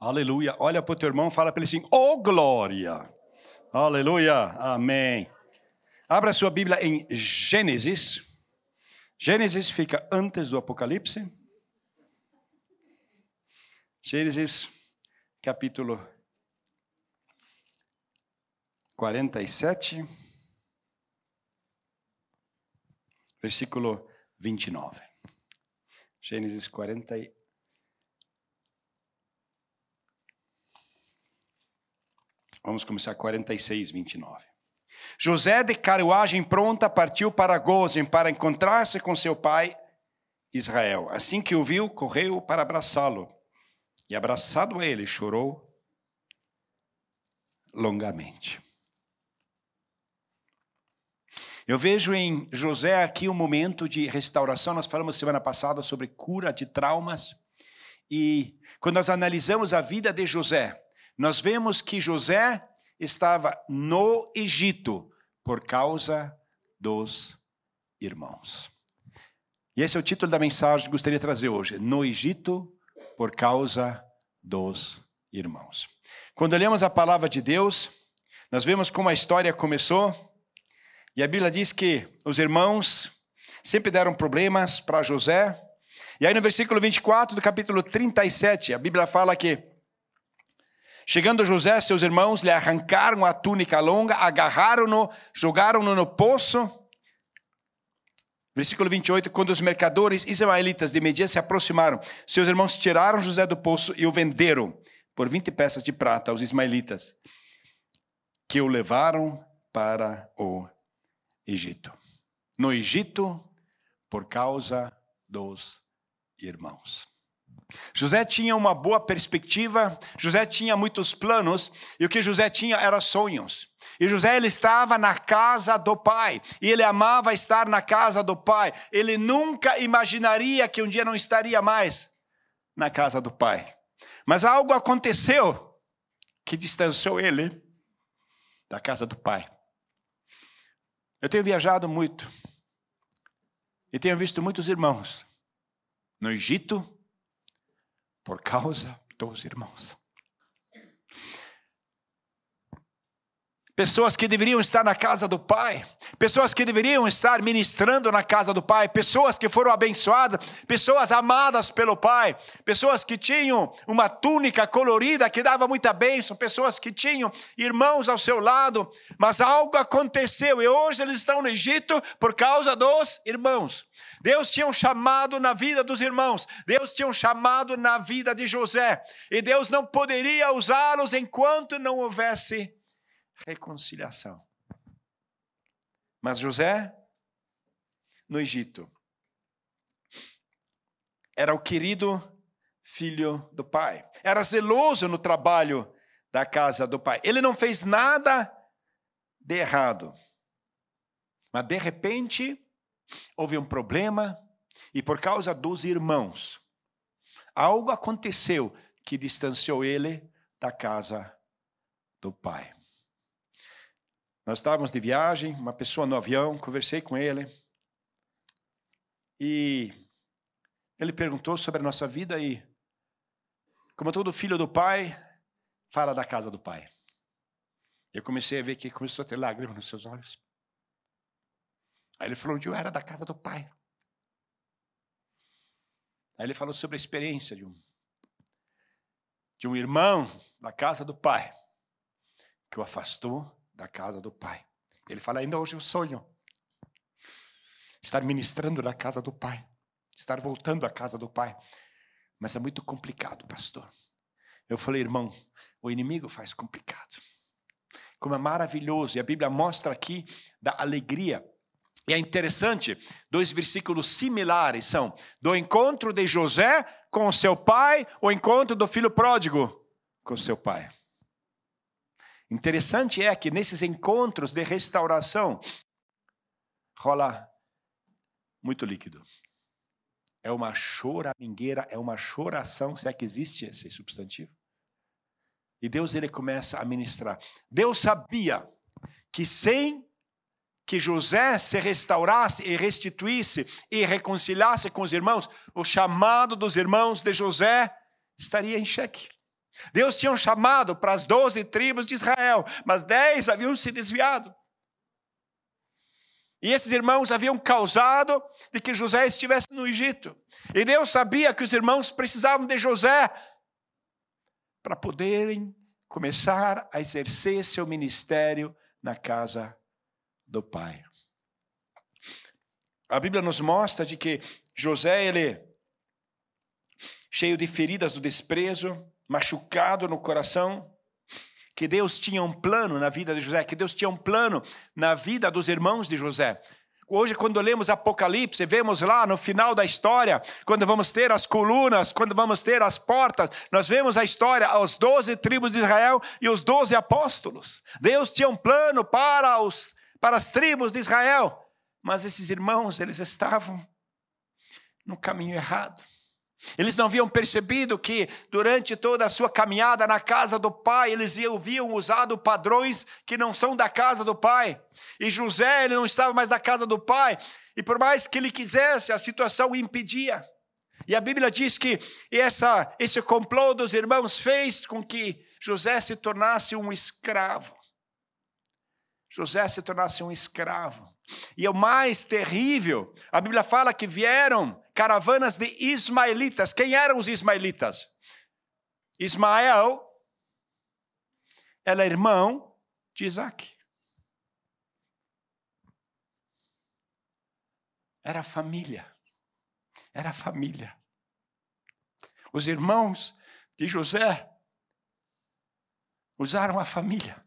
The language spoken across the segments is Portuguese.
Aleluia. Olha para o teu irmão, fala para ele assim: Oh glória! Aleluia. Amém. Abra sua Bíblia em Gênesis. Gênesis fica antes do Apocalipse. Gênesis, capítulo 47, versículo 29. Gênesis 47. Vamos começar 46, 29. José, de carruagem pronta, partiu para Gozem para encontrar-se com seu pai Israel. Assim que o viu, correu para abraçá-lo. E abraçado a ele, chorou longamente. Eu vejo em José aqui um momento de restauração. Nós falamos semana passada sobre cura de traumas. E quando nós analisamos a vida de José, nós vemos que José estava no Egito por causa dos irmãos. E esse é o título da mensagem que gostaria de trazer hoje: No Egito por causa dos irmãos. Quando lemos a palavra de Deus, nós vemos como a história começou, e a Bíblia diz que os irmãos sempre deram problemas para José. E aí no versículo 24 do capítulo 37, a Bíblia fala que Chegando José, seus irmãos lhe arrancaram a túnica longa, agarraram-no, jogaram-no no poço. Versículo 28, quando os mercadores ismaelitas de Media se aproximaram, seus irmãos tiraram José do poço e o venderam por 20 peças de prata aos ismaelitas, que o levaram para o Egito. No Egito, por causa dos irmãos. José tinha uma boa perspectiva, José tinha muitos planos, e o que José tinha era sonhos. E José ele estava na casa do pai, e ele amava estar na casa do pai. Ele nunca imaginaria que um dia não estaria mais na casa do pai. Mas algo aconteceu que distanciou ele da casa do pai. Eu tenho viajado muito e tenho visto muitos irmãos no Egito, por causa dos irmãos. Pessoas que deveriam estar na casa do Pai, pessoas que deveriam estar ministrando na casa do Pai, pessoas que foram abençoadas, pessoas amadas pelo Pai, pessoas que tinham uma túnica colorida que dava muita bênção, pessoas que tinham irmãos ao seu lado, mas algo aconteceu e hoje eles estão no Egito por causa dos irmãos. Deus tinha um chamado na vida dos irmãos, Deus tinha um chamado na vida de José, e Deus não poderia usá-los enquanto não houvesse reconciliação. Mas José, no Egito, era o querido filho do pai, era zeloso no trabalho da casa do pai. Ele não fez nada de errado. Mas de repente, houve um problema e por causa dos irmãos, algo aconteceu que distanciou ele da casa do pai. Nós estávamos de viagem, uma pessoa no avião, conversei com ele. E ele perguntou sobre a nossa vida e, como todo filho do pai, fala da casa do pai. Eu comecei a ver que começou a ter lágrimas nos seus olhos. Aí ele falou onde eu era da casa do pai. Aí ele falou sobre a experiência de um, de um irmão da casa do pai que o afastou da casa do Pai. Ele fala: ainda hoje eu sonho estar ministrando na casa do Pai, estar voltando à casa do Pai. Mas é muito complicado, pastor. Eu falei, irmão, o inimigo faz complicado. Como é maravilhoso, e a Bíblia mostra aqui da alegria. E é interessante, dois versículos similares são do encontro de José com o seu pai, o encontro do filho pródigo com o seu pai. Interessante é que nesses encontros de restauração rola muito líquido. É uma choramingueira, é uma choração, se é que existe esse substantivo. E Deus ele começa a ministrar. Deus sabia que sem que José se restaurasse e restituísse e reconciliasse com os irmãos, o chamado dos irmãos de José estaria em xeque. Deus tinha um chamado para as doze tribos de Israel, mas dez haviam se desviado. E esses irmãos haviam causado de que José estivesse no Egito. E Deus sabia que os irmãos precisavam de José para poderem começar a exercer seu ministério na casa do pai. A Bíblia nos mostra de que José, ele cheio de feridas do desprezo, machucado no coração, que Deus tinha um plano na vida de José, que Deus tinha um plano na vida dos irmãos de José. Hoje, quando lemos Apocalipse, vemos lá no final da história, quando vamos ter as colunas, quando vamos ter as portas, nós vemos a história, as doze tribos de Israel e os doze apóstolos. Deus tinha um plano para, os, para as tribos de Israel, mas esses irmãos, eles estavam no caminho errado. Eles não haviam percebido que durante toda a sua caminhada na casa do pai, eles haviam usado padrões que não são da casa do pai. E José, ele não estava mais na casa do pai, e por mais que ele quisesse, a situação o impedia. E a Bíblia diz que essa, esse complô dos irmãos fez com que José se tornasse um escravo. José se tornasse um escravo. E o mais terrível, a Bíblia fala que vieram caravanas de ismaelitas. Quem eram os ismaelitas? Ismael era irmão de Isaac. Era família. Era família. Os irmãos de José usaram a família.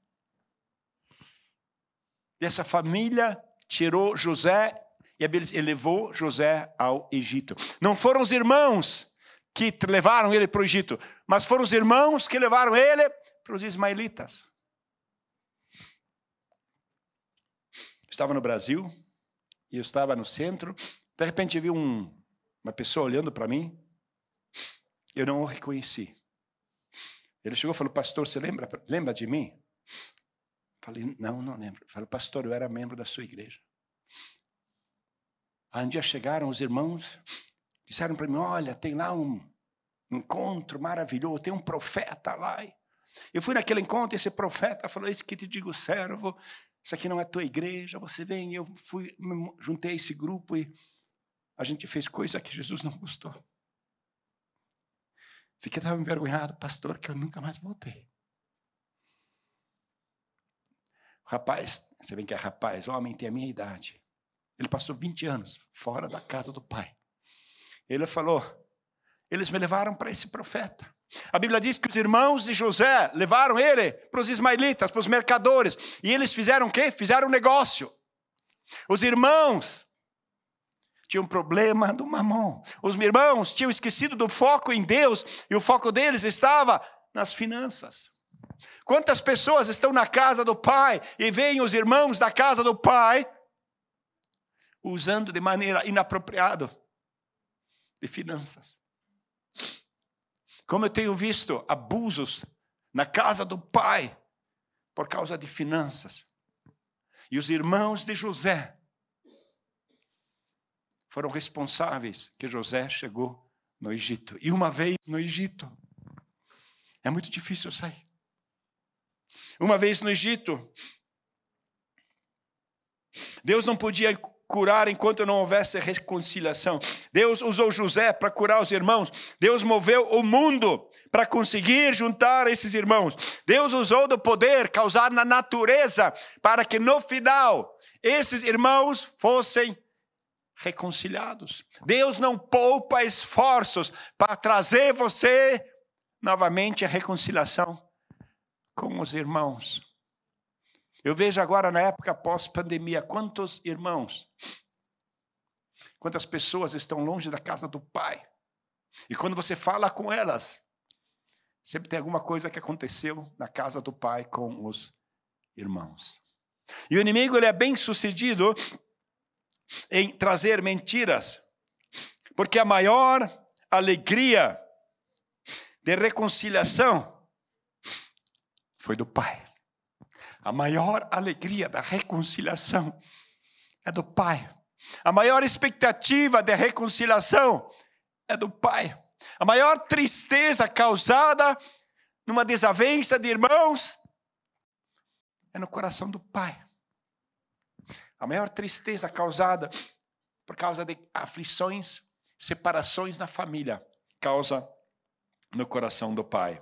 Dessa família tirou José e elevou José ao Egito. Não foram os irmãos que levaram ele para o Egito, mas foram os irmãos que levaram ele para os ismaelitas. Estava no Brasil e eu estava no centro. De repente vi um, uma pessoa olhando para mim. Eu não o reconheci. Ele chegou e falou: Pastor, você lembra, lembra de mim? Falei: Não, não lembro. Falei: Pastor, eu era membro da sua igreja. Um dia chegaram os irmãos, disseram para mim: Olha, tem lá um encontro maravilhoso, tem um profeta lá. Eu fui naquele encontro e esse profeta falou: Isso que te digo, servo, isso aqui não é tua igreja, você vem. Eu fui, juntei esse grupo e a gente fez coisa que Jesus não gostou. Fiquei tão envergonhado, pastor, que eu nunca mais voltei. Rapaz, você vê que é rapaz, homem tem a minha idade. Ele passou 20 anos fora da casa do pai. Ele falou: eles me levaram para esse profeta. A Bíblia diz que os irmãos de José levaram ele para os ismaelitas, para os mercadores. E eles fizeram o quê? Fizeram um negócio. Os irmãos tinham um problema do mamão. Os irmãos tinham esquecido do foco em Deus e o foco deles estava nas finanças. Quantas pessoas estão na casa do pai e veem os irmãos da casa do pai usando de maneira inapropriada de finanças. Como eu tenho visto abusos na casa do pai por causa de finanças. E os irmãos de José foram responsáveis que José chegou no Egito. E uma vez no Egito, é muito difícil sair. Uma vez no Egito, Deus não podia curar enquanto não houvesse reconciliação. Deus usou José para curar os irmãos. Deus moveu o mundo para conseguir juntar esses irmãos. Deus usou do poder causado na natureza para que no final esses irmãos fossem reconciliados. Deus não poupa esforços para trazer você novamente a reconciliação com os irmãos. Eu vejo agora na época pós-pandemia quantos irmãos, quantas pessoas estão longe da casa do Pai. E quando você fala com elas, sempre tem alguma coisa que aconteceu na casa do Pai com os irmãos. E o inimigo ele é bem sucedido em trazer mentiras, porque a maior alegria de reconciliação foi do Pai. A maior alegria da reconciliação é do Pai. A maior expectativa de reconciliação é do Pai. A maior tristeza causada numa desavença de irmãos, é no coração do pai. A maior tristeza causada por causa de aflições, separações na família, causa no coração do pai.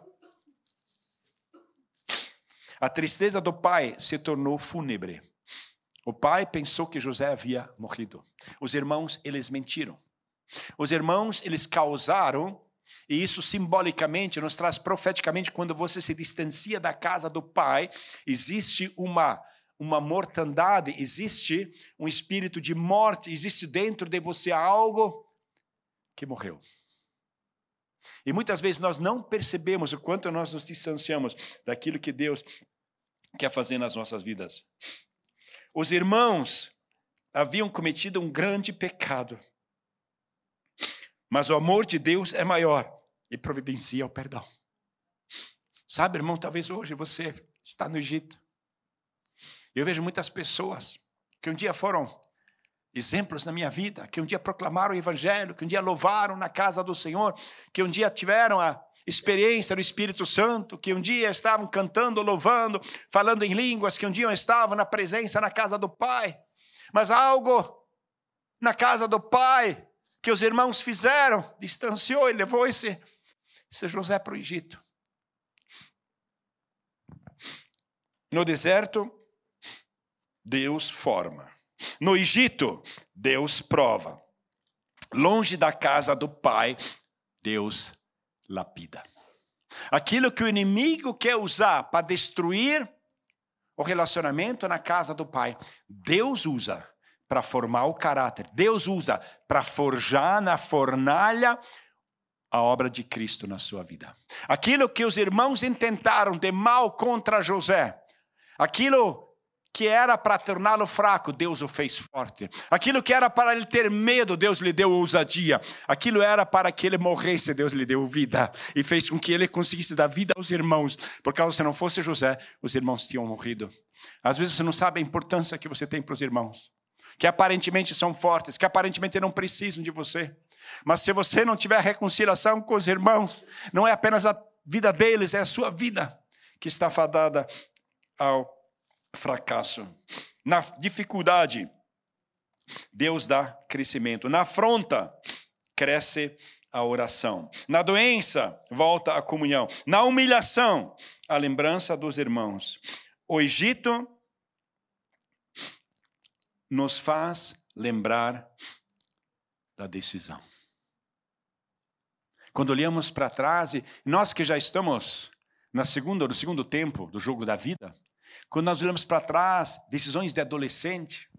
A tristeza do pai se tornou fúnebre. O pai pensou que José havia morrido. Os irmãos, eles mentiram. Os irmãos, eles causaram, e isso simbolicamente nos traz profeticamente, quando você se distancia da casa do pai, existe uma uma mortandade, existe um espírito de morte, existe dentro de você algo que morreu. E muitas vezes nós não percebemos o quanto nós nos distanciamos daquilo que Deus quer fazer nas nossas vidas. Os irmãos haviam cometido um grande pecado, mas o amor de Deus é maior e providencia o perdão. Sabe, irmão, talvez hoje você está no Egito eu vejo muitas pessoas que um dia foram exemplos na minha vida, que um dia proclamaram o Evangelho, que um dia louvaram na casa do Senhor, que um dia tiveram a experiência do Espírito Santo, que um dia estavam cantando, louvando, falando em línguas, que um dia estavam na presença na casa do Pai. Mas algo na casa do Pai que os irmãos fizeram distanciou e levou esse, esse José para o Egito. No deserto, Deus forma. No Egito, Deus prova. Longe da casa do pai, Deus lapida. Aquilo que o inimigo quer usar para destruir o relacionamento na casa do pai, Deus usa para formar o caráter. Deus usa para forjar na fornalha a obra de Cristo na sua vida. Aquilo que os irmãos intentaram de mal contra José, aquilo que era para torná-lo fraco, Deus o fez forte. Aquilo que era para ele ter medo, Deus lhe deu ousadia. Aquilo era para que ele morresse, Deus lhe deu vida. E fez com que ele conseguisse dar vida aos irmãos. Por causa se não fosse José, os irmãos tinham morrido. Às vezes você não sabe a importância que você tem para os irmãos. Que aparentemente são fortes, que aparentemente não precisam de você. Mas se você não tiver reconciliação com os irmãos, não é apenas a vida deles, é a sua vida que está fadada ao fracasso. Na dificuldade, Deus dá crescimento. Na afronta, cresce a oração. Na doença, volta a comunhão. Na humilhação, a lembrança dos irmãos. O Egito nos faz lembrar da decisão. Quando olhamos para trás, e nós que já estamos na segunda, no segundo tempo do jogo da vida, quando nós olhamos para trás, decisões de adolescente,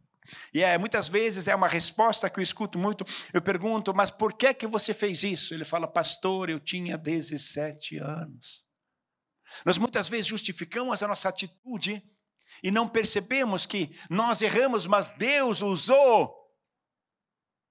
e é, muitas vezes é uma resposta que eu escuto muito. Eu pergunto, mas por que que você fez isso? Ele fala, pastor, eu tinha 17 anos. Nós muitas vezes justificamos a nossa atitude e não percebemos que nós erramos, mas Deus usou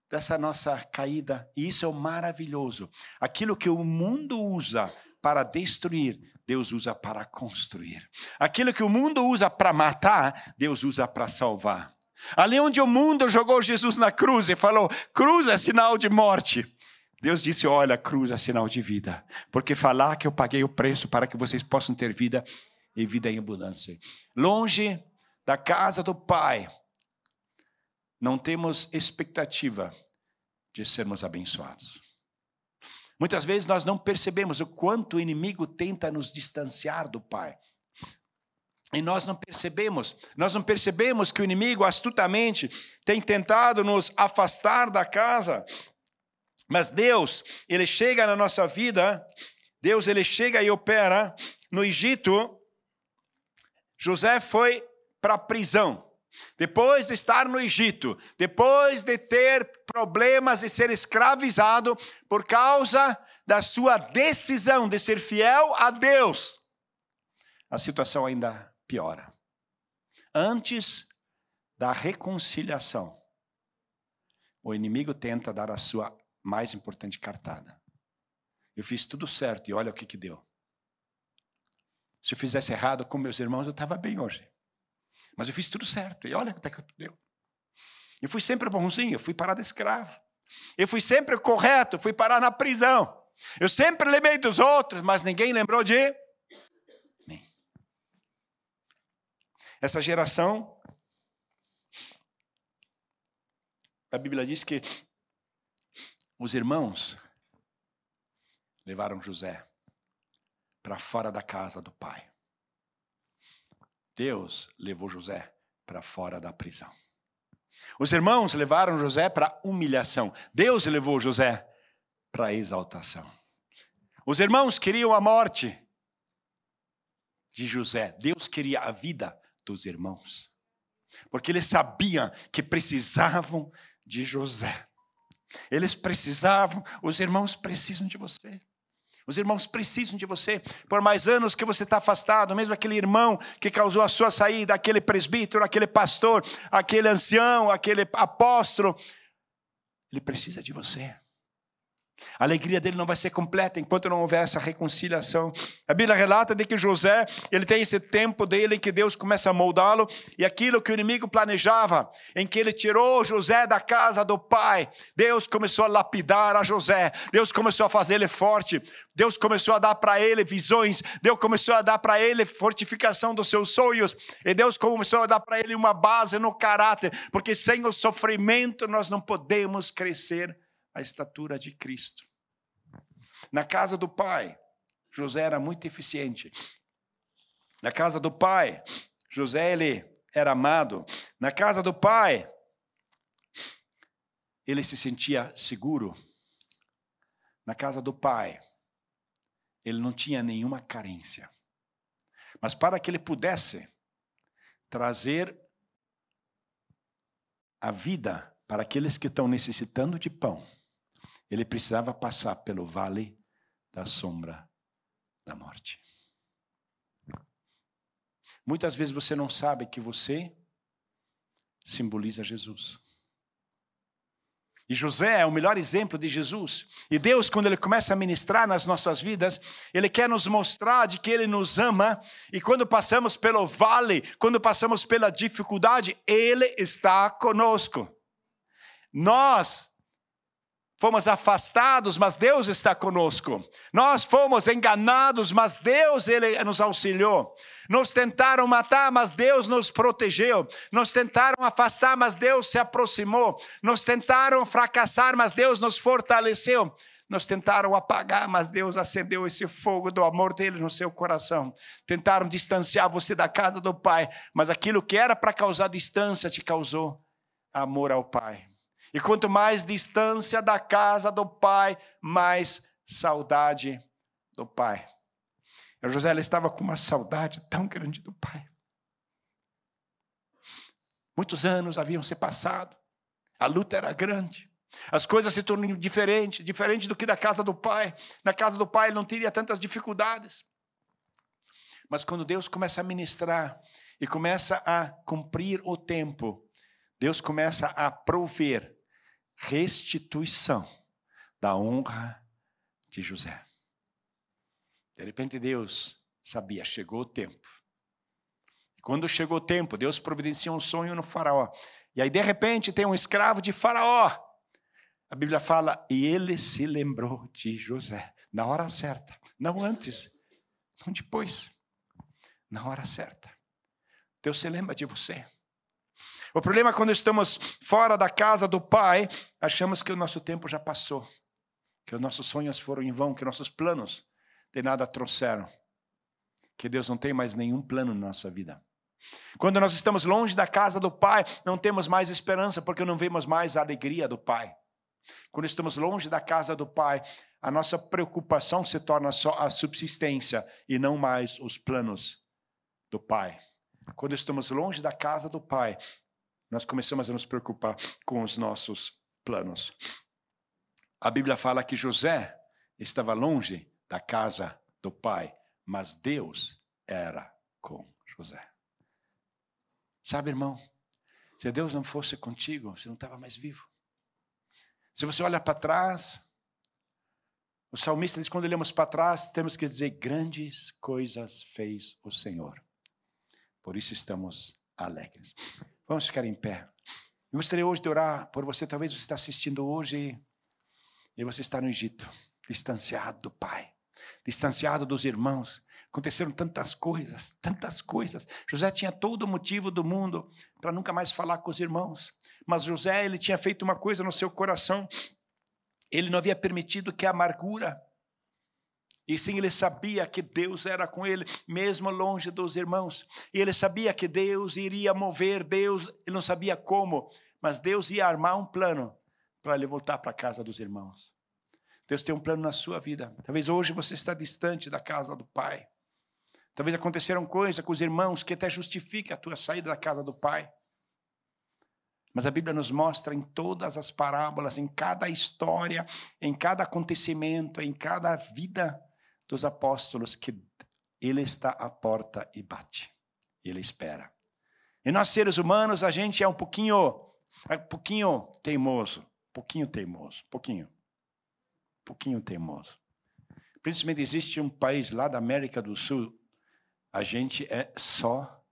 dessa nossa caída, e isso é maravilhoso. Aquilo que o mundo usa para destruir, Deus usa para construir. Aquilo que o mundo usa para matar, Deus usa para salvar. Ali onde o mundo jogou Jesus na cruz e falou: cruz é sinal de morte. Deus disse: Olha, cruz é sinal de vida. Porque falar que eu paguei o preço para que vocês possam ter vida e vida em abundância. Longe da casa do Pai, não temos expectativa de sermos abençoados. Muitas vezes nós não percebemos o quanto o inimigo tenta nos distanciar do Pai. E nós não percebemos, nós não percebemos que o inimigo astutamente tem tentado nos afastar da casa. Mas Deus, ele chega na nossa vida, Deus ele chega e opera. No Egito, José foi para a prisão. Depois de estar no Egito, depois de ter problemas e ser escravizado por causa da sua decisão de ser fiel a Deus, a situação ainda piora. Antes da reconciliação, o inimigo tenta dar a sua mais importante cartada. Eu fiz tudo certo e olha o que, que deu. Se eu fizesse errado com meus irmãos, eu estava bem hoje. Mas eu fiz tudo certo. E olha até que deu. Eu fui sempre bonzinho, eu fui parar de escravo. Eu fui sempre correto, fui parar na prisão. Eu sempre lembrei dos outros, mas ninguém lembrou de mim. Essa geração, a Bíblia diz que os irmãos levaram José para fora da casa do pai. Deus levou José para fora da prisão. Os irmãos levaram José para humilhação. Deus levou José para exaltação. Os irmãos queriam a morte de José. Deus queria a vida dos irmãos. Porque eles sabiam que precisavam de José. Eles precisavam, os irmãos precisam de você. Os irmãos precisam de você. Por mais anos que você está afastado, mesmo aquele irmão que causou a sua saída, aquele presbítero, aquele pastor, aquele ancião, aquele apóstolo, ele precisa de você. A alegria dele não vai ser completa enquanto não houver essa reconciliação. A Bíblia relata de que José, ele tem esse tempo dele em que Deus começa a moldá-lo e aquilo que o inimigo planejava, em que ele tirou José da casa do pai, Deus começou a lapidar a José. Deus começou a fazer ele forte. Deus começou a dar para ele visões. Deus começou a dar para ele fortificação dos seus sonhos. E Deus começou a dar para ele uma base no caráter, porque sem o sofrimento nós não podemos crescer a estatura de Cristo. Na casa do pai, José era muito eficiente. Na casa do pai, José ele era amado. Na casa do pai, ele se sentia seguro. Na casa do pai, ele não tinha nenhuma carência. Mas para que ele pudesse trazer a vida para aqueles que estão necessitando de pão, ele precisava passar pelo vale da sombra da morte. Muitas vezes você não sabe que você simboliza Jesus. E José é o melhor exemplo de Jesus. E Deus, quando Ele começa a ministrar nas nossas vidas, Ele quer nos mostrar de que Ele nos ama. E quando passamos pelo vale, quando passamos pela dificuldade, Ele está conosco. Nós fomos afastados, mas Deus está conosco. Nós fomos enganados, mas Deus ele nos auxiliou. Nos tentaram matar, mas Deus nos protegeu. Nos tentaram afastar, mas Deus se aproximou. Nos tentaram fracassar, mas Deus nos fortaleceu. Nos tentaram apagar, mas Deus acendeu esse fogo do amor dele no seu coração. Tentaram distanciar você da casa do Pai, mas aquilo que era para causar distância te causou amor ao Pai. E quanto mais distância da casa do pai, mais saudade do pai. E José estava com uma saudade tão grande do pai. Muitos anos haviam se passado, a luta era grande, as coisas se tornam diferentes, diferente do que da casa do pai. Na casa do pai ele não teria tantas dificuldades. Mas quando Deus começa a ministrar e começa a cumprir o tempo, Deus começa a prover restituição da honra de José. De repente Deus sabia, chegou o tempo. E quando chegou o tempo, Deus providencia um sonho no faraó. E aí de repente tem um escravo de faraó. A Bíblia fala, e ele se lembrou de José, na hora certa, não antes, não depois, na hora certa. Deus se lembra de você. O problema é quando estamos fora da casa do Pai, achamos que o nosso tempo já passou, que os nossos sonhos foram em vão, que nossos planos de nada trouxeram, que Deus não tem mais nenhum plano na nossa vida. Quando nós estamos longe da casa do Pai, não temos mais esperança, porque não vemos mais a alegria do Pai. Quando estamos longe da casa do Pai, a nossa preocupação se torna só a subsistência e não mais os planos do Pai. Quando estamos longe da casa do Pai, nós começamos a nos preocupar com os nossos planos. A Bíblia fala que José estava longe da casa do pai, mas Deus era com José. Sabe, irmão, se Deus não fosse contigo, você não estava mais vivo. Se você olha para trás, o salmista diz: quando olhamos para trás, temos que dizer: grandes coisas fez o Senhor. Por isso estamos alegres. Vamos ficar em pé. Eu gostaria hoje de orar por você. Talvez você está assistindo hoje e você está no Egito, distanciado do Pai, distanciado dos irmãos. Aconteceram tantas coisas, tantas coisas. José tinha todo o motivo do mundo para nunca mais falar com os irmãos. Mas José, ele tinha feito uma coisa no seu coração. Ele não havia permitido que a amargura, e sim ele sabia que Deus era com ele, mesmo longe dos irmãos. E ele sabia que Deus iria mover, Deus, ele não sabia como, mas Deus ia armar um plano para ele voltar para a casa dos irmãos. Deus tem um plano na sua vida. Talvez hoje você está distante da casa do Pai. Talvez aconteceram coisas com os irmãos que até justifica a tua saída da casa do Pai. Mas a Bíblia nos mostra em todas as parábolas, em cada história, em cada acontecimento, em cada vida dos apóstolos, que Ele está à porta e bate. Ele espera. E nós, seres humanos, a gente é um pouquinho, é um pouquinho teimoso. Pouquinho teimoso. Pouquinho. Pouquinho teimoso. Principalmente existe um país lá da América do Sul, a gente é só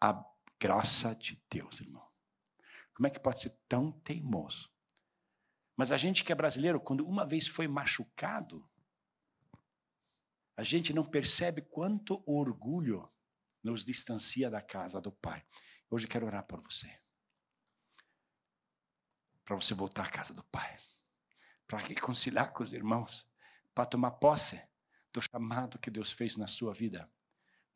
a graça de Deus, irmão. Como é que pode ser tão teimoso? Mas a gente que é brasileiro, quando uma vez foi machucado, a gente não percebe quanto orgulho nos distancia da casa do Pai. Hoje quero orar por você. Para você voltar à casa do Pai. Para reconciliar com os irmãos. Para tomar posse do chamado que Deus fez na sua vida.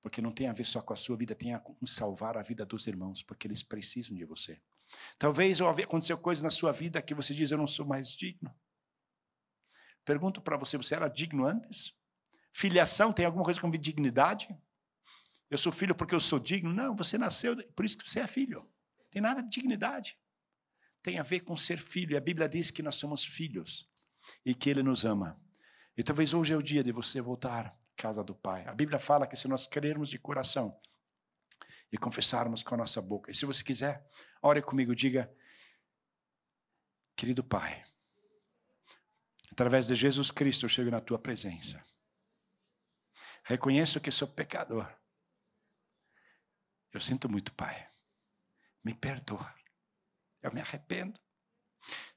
Porque não tem a ver só com a sua vida, tem a salvar a vida dos irmãos, porque eles precisam de você. Talvez aconteceu coisas na sua vida que você diz, eu não sou mais digno. Pergunto para você, você era digno antes? Filiação tem alguma coisa com dignidade? Eu sou filho porque eu sou digno? Não, você nasceu, por isso que você é filho. Tem nada de dignidade. Tem a ver com ser filho. E a Bíblia diz que nós somos filhos e que Ele nos ama. E talvez hoje é o dia de você voltar casa do Pai. A Bíblia fala que se nós crermos de coração e confessarmos com a nossa boca, e se você quiser, ore comigo, diga: Querido Pai, através de Jesus Cristo eu chego na tua presença. Reconheço que sou pecador. Eu sinto muito, Pai. Me perdoa. Eu me arrependo.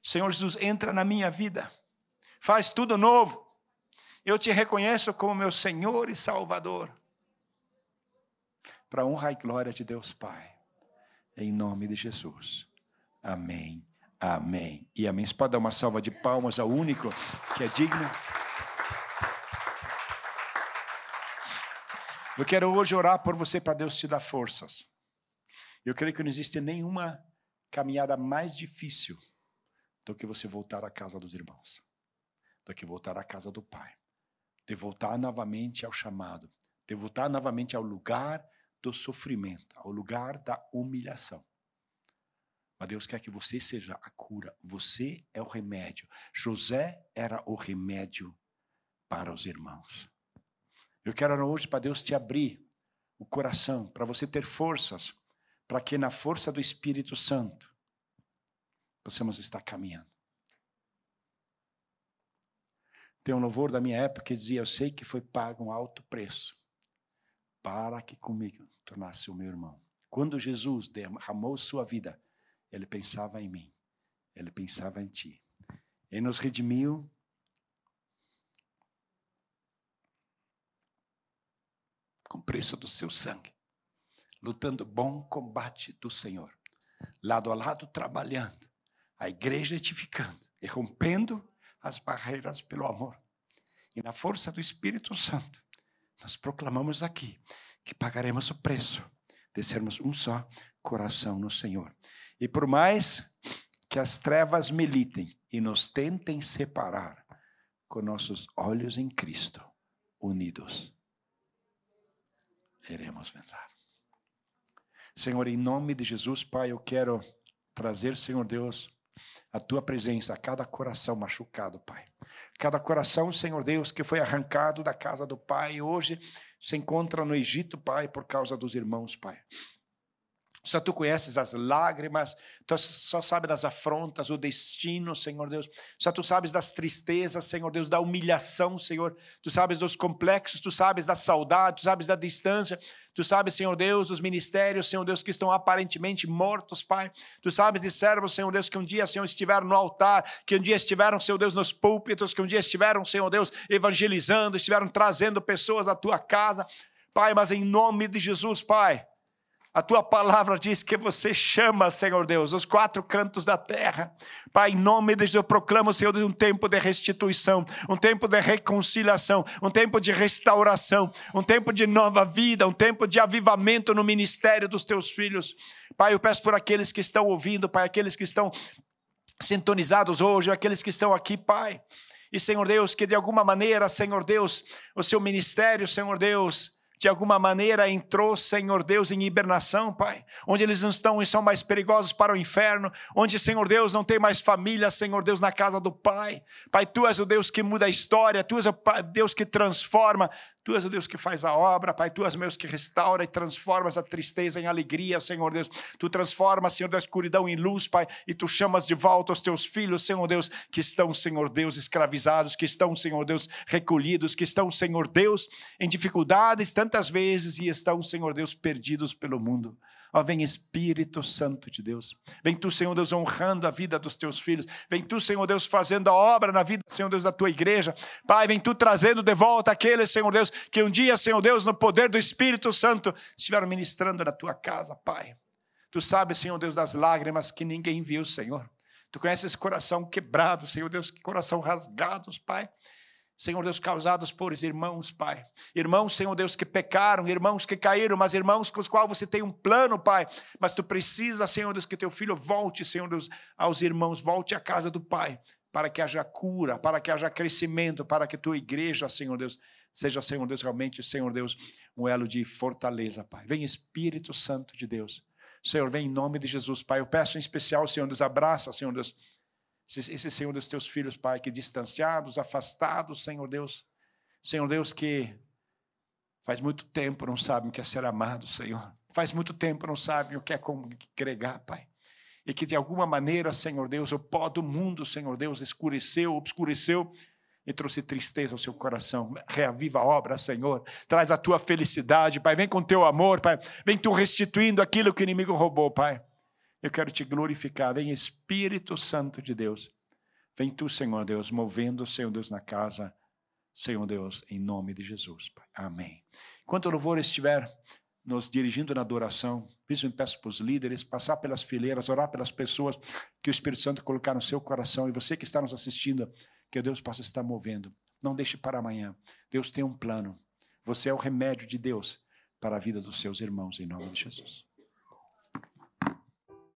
Senhor Jesus, entra na minha vida. Faz tudo novo. Eu te reconheço como meu Senhor e Salvador. Para honra e glória de Deus Pai. Em nome de Jesus. Amém. Amém. E amém. Você pode dar uma salva de palmas ao único que é digno. Eu quero hoje orar por você para Deus te dar forças. Eu creio que não existe nenhuma caminhada mais difícil do que você voltar à casa dos irmãos, do que voltar à casa do Pai de voltar novamente ao chamado, de voltar novamente ao lugar do sofrimento, ao lugar da humilhação. Mas Deus quer que você seja a cura, você é o remédio. José era o remédio para os irmãos. Eu quero hoje para Deus te abrir o coração, para você ter forças, para que na força do Espírito Santo possamos estar caminhando. Tem um louvor da minha época que dizia: Eu sei que foi pago um alto preço para que comigo tornasse o meu irmão. Quando Jesus derramou sua vida, ele pensava em mim, ele pensava em ti. Ele nos redimiu. Com preço do seu sangue, lutando bom combate do Senhor, lado a lado trabalhando, a igreja edificando e rompendo as barreiras pelo amor. E na força do Espírito Santo, nós proclamamos aqui que pagaremos o preço de sermos um só coração no Senhor. E por mais que as trevas militem e nos tentem separar, com nossos olhos em Cristo, unidos, iremos vencer. Senhor, em nome de Jesus, Pai, eu quero trazer, Senhor Deus, a tua presença a cada coração machucado, Pai. Cada coração, Senhor Deus, que foi arrancado da casa do Pai, hoje se encontra no Egito, Pai, por causa dos irmãos, Pai. Só tu conheces as lágrimas, tu só sabes das afrontas, o destino, Senhor Deus. Só tu sabes das tristezas, Senhor Deus, da humilhação, Senhor. Tu sabes dos complexos, tu sabes da saudade, tu sabes da distância. Tu sabes, Senhor Deus, os ministérios, Senhor Deus, que estão aparentemente mortos, Pai. Tu sabes de servos, Senhor Deus, que um dia, Senhor, estiveram no altar, que um dia estiveram, Senhor Deus, nos púlpitos, que um dia estiveram, Senhor Deus, evangelizando, estiveram trazendo pessoas à tua casa. Pai, mas em nome de Jesus, Pai, a tua palavra diz que você chama, Senhor Deus, os quatro cantos da terra. Pai, em nome de Jesus, eu proclamo, Senhor Deus, um tempo de restituição, um tempo de reconciliação, um tempo de restauração, um tempo de nova vida, um tempo de avivamento no ministério dos teus filhos. Pai, eu peço por aqueles que estão ouvindo, Pai, aqueles que estão sintonizados hoje, aqueles que estão aqui, Pai. E, Senhor Deus, que de alguma maneira, Senhor Deus, o seu ministério, Senhor Deus, de alguma maneira entrou, Senhor Deus, em hibernação, Pai, onde eles não estão e são mais perigosos para o inferno, onde, Senhor Deus, não tem mais família, Senhor Deus, na casa do Pai. Pai, Tu és o Deus que muda a história, Tu és o Deus que transforma, Tu és o Deus que faz a obra, Pai. Tu és o Deus que restaura e transformas a tristeza em alegria, Senhor Deus. Tu transformas, Senhor Deus, a escuridão em luz, Pai. E Tu chamas de volta os Teus filhos, Senhor Deus, que estão, Senhor Deus, escravizados, que estão, Senhor Deus, recolhidos, que estão, Senhor Deus, em dificuldades tantas vezes e estão, Senhor Deus, perdidos pelo mundo. Ó, vem Espírito Santo de Deus. Vem tu, Senhor Deus, honrando a vida dos teus filhos. Vem tu, Senhor Deus, fazendo a obra na vida, Senhor Deus, da tua igreja. Pai, vem tu trazendo de volta aqueles, Senhor Deus, que um dia, Senhor Deus, no poder do Espírito Santo, estiveram ministrando na tua casa, Pai. Tu sabes, Senhor Deus, das lágrimas que ninguém viu, Senhor. Tu conheces esse coração quebrado, Senhor Deus, que coração rasgados, Pai. Senhor Deus, causados por irmãos, Pai. Irmãos, Senhor Deus, que pecaram, irmãos que caíram, mas irmãos com os quais você tem um plano, Pai. Mas tu precisa, Senhor Deus, que teu filho volte, Senhor Deus, aos irmãos, volte à casa do Pai, para que haja cura, para que haja crescimento, para que tua igreja, Senhor Deus, seja, Senhor Deus, realmente, Senhor Deus, um elo de fortaleza, Pai. Vem Espírito Santo de Deus. Senhor, vem em nome de Jesus, Pai. Eu peço em especial, Senhor Deus, abraça, Senhor Deus esse Senhor dos teus filhos, Pai, que distanciados, afastados, Senhor Deus, Senhor Deus, que faz muito tempo não sabem o que é ser amado, Senhor. Faz muito tempo não sabem o que é congregar, Pai. E que de alguma maneira, Senhor Deus, o pó do mundo, Senhor Deus, escureceu, obscureceu e trouxe tristeza ao seu coração. Reaviva a obra, Senhor. Traz a tua felicidade, Pai. Vem com teu amor, Pai. Vem tu restituindo aquilo que o inimigo roubou, Pai. Eu quero te glorificar. Vem Espírito Santo de Deus. Vem tu, Senhor Deus, movendo, Senhor Deus, na casa, Senhor Deus, em nome de Jesus, Pai. Amém. Enquanto o louvor estiver nos dirigindo na adoração, principalmente peço para os líderes, passar pelas fileiras, orar pelas pessoas que o Espírito Santo colocar no seu coração e você que está nos assistindo, que Deus possa estar movendo. Não deixe para amanhã. Deus tem um plano. Você é o remédio de Deus para a vida dos seus irmãos, em nome de Jesus.